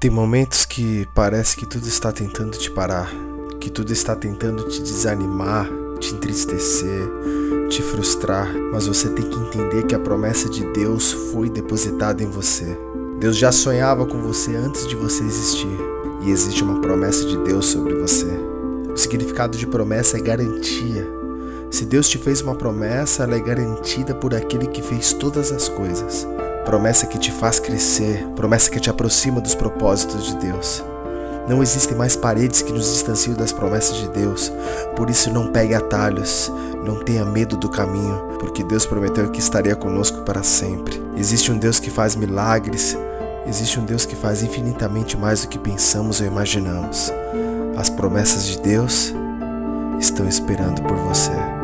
Tem momentos que parece que tudo está tentando te parar, que tudo está tentando te desanimar, te entristecer, te frustrar, mas você tem que entender que a promessa de Deus foi depositada em você. Deus já sonhava com você antes de você existir, e existe uma promessa de Deus sobre você. O significado de promessa é garantia. Se Deus te fez uma promessa, ela é garantida por aquele que fez todas as coisas promessa que te faz crescer, promessa que te aproxima dos propósitos de Deus. Não existem mais paredes que nos distanciam das promessas de Deus. Por isso não pegue atalhos, não tenha medo do caminho, porque Deus prometeu que estaria conosco para sempre. Existe um Deus que faz milagres, existe um Deus que faz infinitamente mais do que pensamos ou imaginamos. As promessas de Deus estão esperando por você.